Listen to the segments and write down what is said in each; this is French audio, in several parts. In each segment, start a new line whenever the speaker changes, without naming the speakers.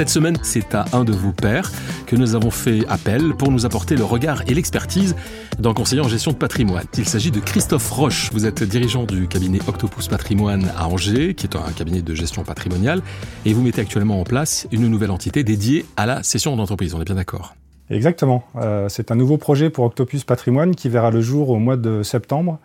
Cette semaine, c'est à un de vos pairs que nous avons fait appel pour nous apporter le regard et l'expertise d'un conseiller en gestion de patrimoine. Il s'agit de Christophe Roche. Vous êtes dirigeant du cabinet Octopus Patrimoine à Angers, qui est un cabinet de gestion patrimoniale, et vous mettez actuellement en place une nouvelle entité dédiée à la cession d'entreprise. On est bien d'accord?
Exactement. Euh, c'est un nouveau projet pour Octopus Patrimoine qui verra le jour au mois de septembre.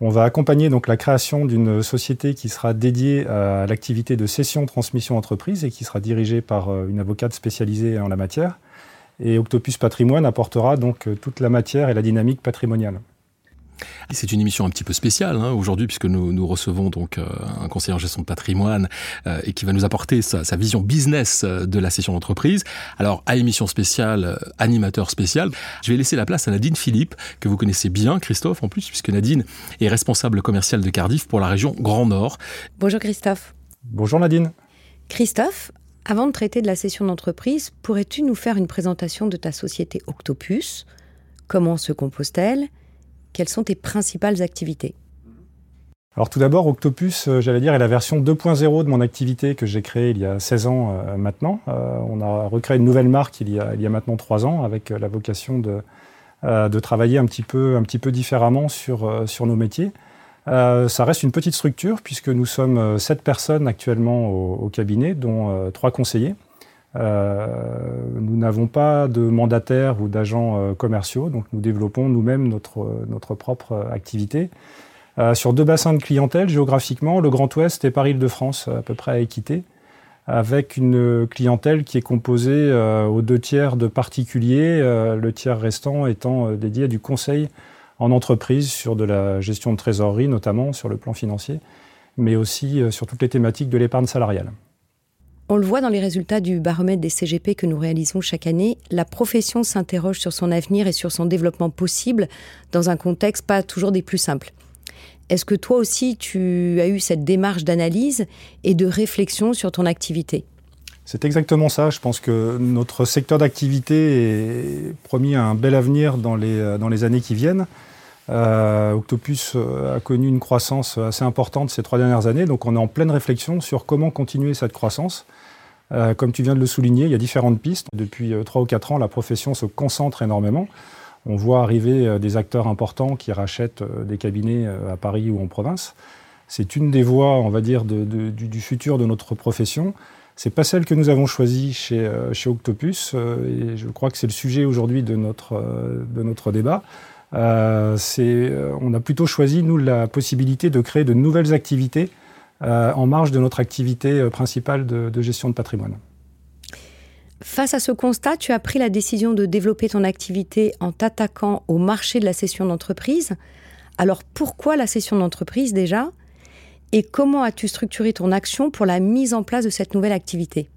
On va accompagner donc la création d'une société qui sera dédiée à l'activité de cession transmission entreprise et qui sera dirigée par euh, une avocate spécialisée en la matière. Et Octopus Patrimoine apportera donc euh, toute la matière et la dynamique patrimoniale.
C'est une émission un petit peu spéciale hein, aujourd'hui puisque nous, nous recevons donc euh, un conseiller en gestion de patrimoine euh, et qui va nous apporter sa, sa vision business euh, de la session d'entreprise. Alors à émission spéciale, animateur spécial, je vais laisser la place à Nadine Philippe que vous connaissez bien, Christophe en plus puisque Nadine est responsable commercial de Cardiff pour la région Grand Nord.
Bonjour Christophe.
Bonjour Nadine.
Christophe, avant de traiter de la session d'entreprise, pourrais-tu nous faire une présentation de ta société Octopus? Comment se compose-t-elle? Quelles sont tes principales activités
alors tout d'abord, Octopus, euh, j'allais dire, est la version 2.0 de mon activité que j'ai créée il y a 16 ans euh, maintenant. Euh, on a recréé une nouvelle marque il y a, maintenant 3 ans avec la vocation de, de travailler un petit peu, un petit peu différemment sur, sur nos métiers. ça reste une petite structure puisque nous sommes 7 personnes actuellement au, au cabinet, dont 3 conseillers. Euh, nous n'avons pas de mandataires ou d'agents euh, commerciaux, donc nous développons nous-mêmes notre, notre propre activité. Euh, sur deux bassins de clientèle géographiquement, le Grand Ouest et Paris-Île-de-France, à peu près à équité, avec une clientèle qui est composée aux deux tiers de particuliers, le tiers restant étant dédié à du conseil en entreprise sur de la gestion de trésorerie, notamment sur le plan financier, mais aussi sur toutes les thématiques de l'épargne salariale.
On le voit dans les résultats du baromètre des CGP que nous réalisons chaque année, la profession s'interroge sur son avenir et sur son développement possible dans un contexte pas toujours des plus simples. Est-ce que toi aussi tu as eu cette démarche d'analyse et de réflexion sur ton activité?
C'est exactement ça. Je pense que notre secteur d'activité est promis un bel avenir dans les, dans les années qui viennent. Euh, Octopus euh, a connu une croissance assez importante ces trois dernières années, donc on est en pleine réflexion sur comment continuer cette croissance. Euh, comme tu viens de le souligner, il y a différentes pistes. Depuis euh, trois ou quatre ans, la profession se concentre énormément. On voit arriver des acteurs importants qui rachètent des cabinets à Paris ou en province. C'est une des voies, on va dire, du, futur de notre profession. C'est pas celle que nous avons choisie chez, chez Octopus, et je crois que c'est le sujet aujourd'hui de notre, de notre débat. Euh, on a plutôt choisi, nous, la possibilité de créer de nouvelles activités euh, en marge de notre activité euh, principale de, de gestion de patrimoine.
Face à ce constat, tu as pris la décision de développer ton activité en t'attaquant au marché de la cession d'entreprise. Alors pourquoi la cession d'entreprise déjà? Et comment as-tu structuré ton action pour la mise en place de cette nouvelle activité?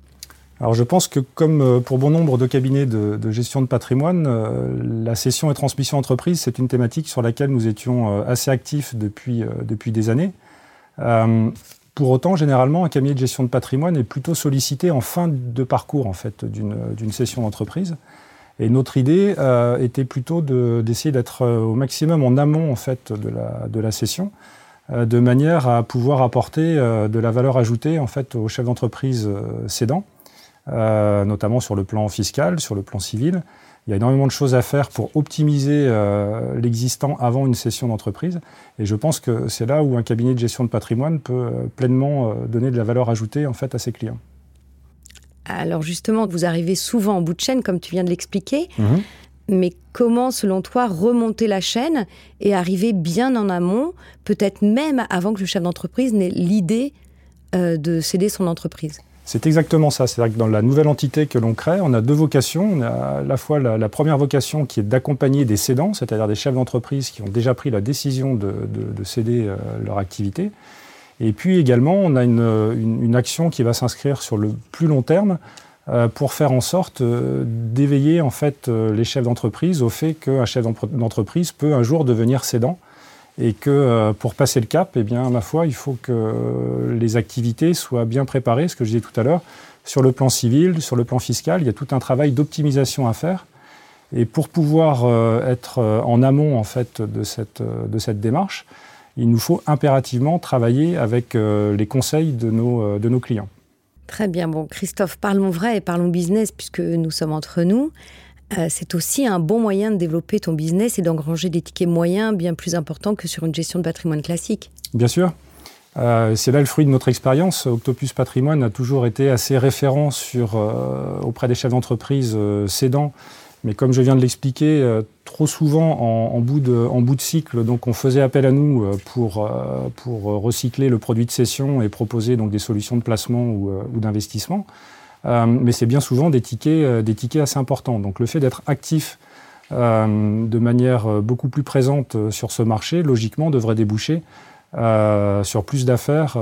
Alors je pense que comme euh, pour bon nombre de cabinets de, gestion de patrimoine, la cession et transmission d'entreprise, c'est une thématique sur laquelle nous étions assez actifs depuis, depuis des années. Euh, pour autant, généralement, un cabinet de gestion de patrimoine est plutôt sollicité en fin de parcours en fait, d'une session d'entreprise. Et notre idée euh, était plutôt d'essayer d'être euh, au maximum en amont en fait, de, la, de la session, euh, de manière à pouvoir apporter euh, de la valeur ajoutée en fait, aux chefs d'entreprise euh, notamment sur le plan fiscal, sur le plan civil, il y a énormément de choses à faire pour optimiser euh, l'existant avant une session d'entreprise. Et je pense que c'est là où un cabinet de gestion de patrimoine peut euh, pleinement euh, donner de la valeur ajoutée en fait, à ses clients.
Alors justement, vous arrivez souvent en bout de chaîne, comme tu viens de l'expliquer. Mmh. Mais comment, selon toi, remonter la chaîne et arriver bien en amont, peut-être même avant que le chef d'entreprise n'ait l'idée euh, de céder son entreprise?
C'est exactement ça. C'est-à-dire que dans la nouvelle entité que l'on crée, on a deux vocations. On a à la fois la, première vocation qui est d'accompagner des cédants, c'est-à-dire des chefs d'entreprise qui ont déjà pris la décision de, de, de céder euh, leur activité. Et puis également, on a une, action qui va s'inscrire sur le plus long terme euh, pour faire en sorte euh, d'éveiller en fait les chefs d'entreprise au fait qu'un chef d'entreprise peut un jour devenir cédant et que euh, pour passer le cap, eh bien, ma foi, il faut que les activités soient bien préparées, ce que je disais tout à l'heure, sur le plan civil, sur le plan fiscal, il y a tout un travail d'optimisation à faire. Et pour pouvoir euh, être euh, en amont en fait de cette, de cette démarche, il nous faut impérativement travailler avec les conseils de nos, de nos clients.
Très bien. Bon, Christophe, parlons vrai et parlons business puisque nous sommes entre nous. Euh, c'est aussi un bon moyen de développer ton business et d'engranger des tickets moyens bien plus importants que sur une gestion de patrimoine classique.
Bien sûr. Euh, c'est là le fruit de notre expérience. Octopus Patrimoine a toujours été assez référent euh, auprès des chefs d'entreprise cédants. Mais comme je viens de l'expliquer, trop souvent en, bout de, cycle, donc on faisait appel à nous pour, recycler le produit de cession et proposer donc des solutions de placement ou d'investissement. Euh, mais c'est bien souvent des tickets, euh, des assez importants. Donc le fait d'être actif euh, de manière beaucoup plus présente sur ce marché, logiquement, devrait déboucher sur plus d'affaires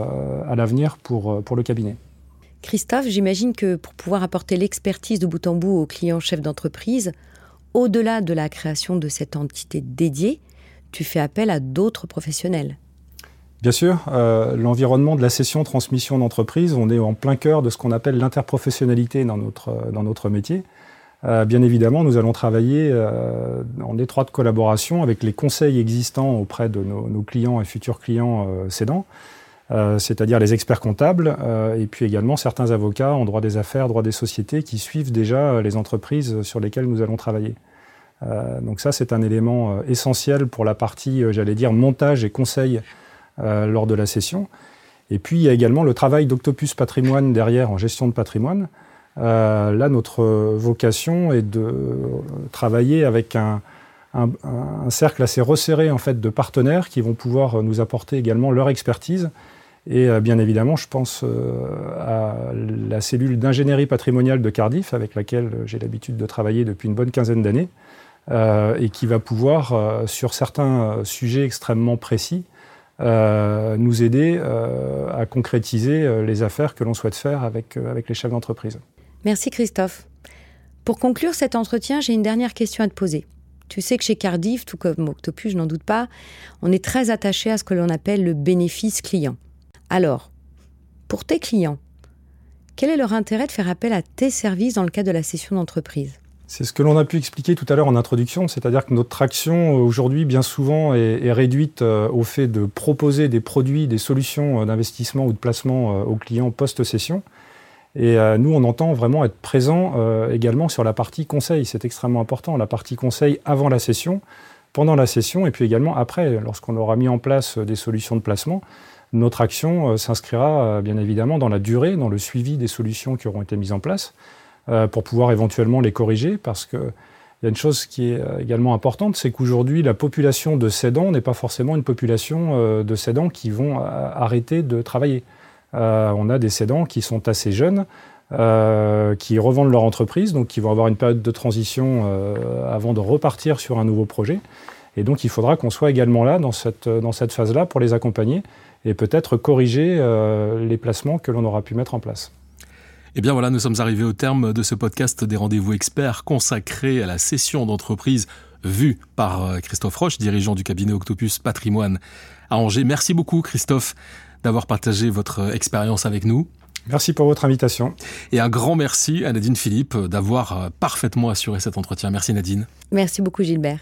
à l'avenir pour, pour le cabinet.
Christophe, j'imagine que pour pouvoir apporter l'expertise de bout en bout aux clients chefs d'entreprise, au-delà de la création de cette entité dédiée, tu fais appel à d'autres professionnels.
Bien sûr, euh, l'environnement de la cession-transmission d'entreprise, on est en plein cœur de ce qu'on appelle l'interprofessionnalité dans notre, euh, dans notre métier. Euh, bien évidemment, nous allons travailler en étroite collaboration avec les conseils existants auprès de nos, clients et futurs clients cédants, c'est-à-dire les experts comptables et puis également certains avocats en droit des affaires, droit des sociétés qui suivent déjà les entreprises sur lesquelles nous allons travailler. donc ça, c'est un élément essentiel pour la partie, j'allais dire, montage et conseil euh, lors de la session. Et puis il y a également le travail d'Octopus Patrimoine derrière en gestion de patrimoine. Euh, là, notre vocation est de travailler avec un, cercle assez resserré en fait de partenaires qui vont pouvoir nous apporter également leur expertise. Et euh, bien évidemment, je pense à la cellule d'ingénierie patrimoniale de Cardiff, avec laquelle j'ai l'habitude de travailler depuis une bonne quinzaine d'années, et qui va pouvoir, sur certains sujets extrêmement précis, nous aider euh, à concrétiser euh, les affaires que l'on souhaite faire avec, avec les chefs d'entreprise.
Merci Christophe. Pour conclure cet entretien, j'ai une dernière question à te poser. Tu sais que chez Cardiff, tout comme Octopus, je n'en doute pas, on est très attaché à ce que l'on appelle le bénéfice client. Alors, pour tes clients, quel est leur intérêt de faire appel à tes services dans le cadre de la session d'entreprise?
C'est ce que l'on a pu expliquer tout à l'heure en introduction, c'est-à-dire que notre action euh, aujourd'hui, bien souvent, est, réduite euh, au fait de proposer des produits, des solutions euh, d'investissement ou de placement aux clients post-session. Et nous, on entend vraiment être présent également sur la partie conseil. C'est extrêmement important, la partie conseil avant la session, pendant la session et puis également après, lorsqu'on aura mis en place des solutions de placement. Notre action s'inscrira bien évidemment dans la durée, dans le suivi des solutions qui auront été mises en place. Euh, pour pouvoir éventuellement les corriger, parce qu'il y a une chose qui est euh, également importante, c'est qu'aujourd'hui, la population de cédants n'est pas forcément une population euh, de cédants qui vont arrêter de travailler. on a des cédants qui sont assez jeunes, qui revendent leur entreprise, donc qui vont avoir une période de transition avant de repartir sur un nouveau projet. Et donc, il faudra qu'on soit également là, dans cette, dans cette phase-là, pour les accompagner et peut-être corriger les placements que l'on aura pu mettre en place.
Eh bien voilà, nous sommes arrivés au terme de ce podcast des rendez-vous experts consacré à la session d'entreprise vue par euh, Christophe Roche, dirigeant du cabinet Octopus Patrimoine à Angers. Merci beaucoup Christophe d'avoir partagé votre expérience avec nous.
Merci pour votre invitation.
Et un grand merci à Nadine Philippe d'avoir euh, parfaitement assuré cet entretien. Merci Nadine.
Merci beaucoup Gilbert.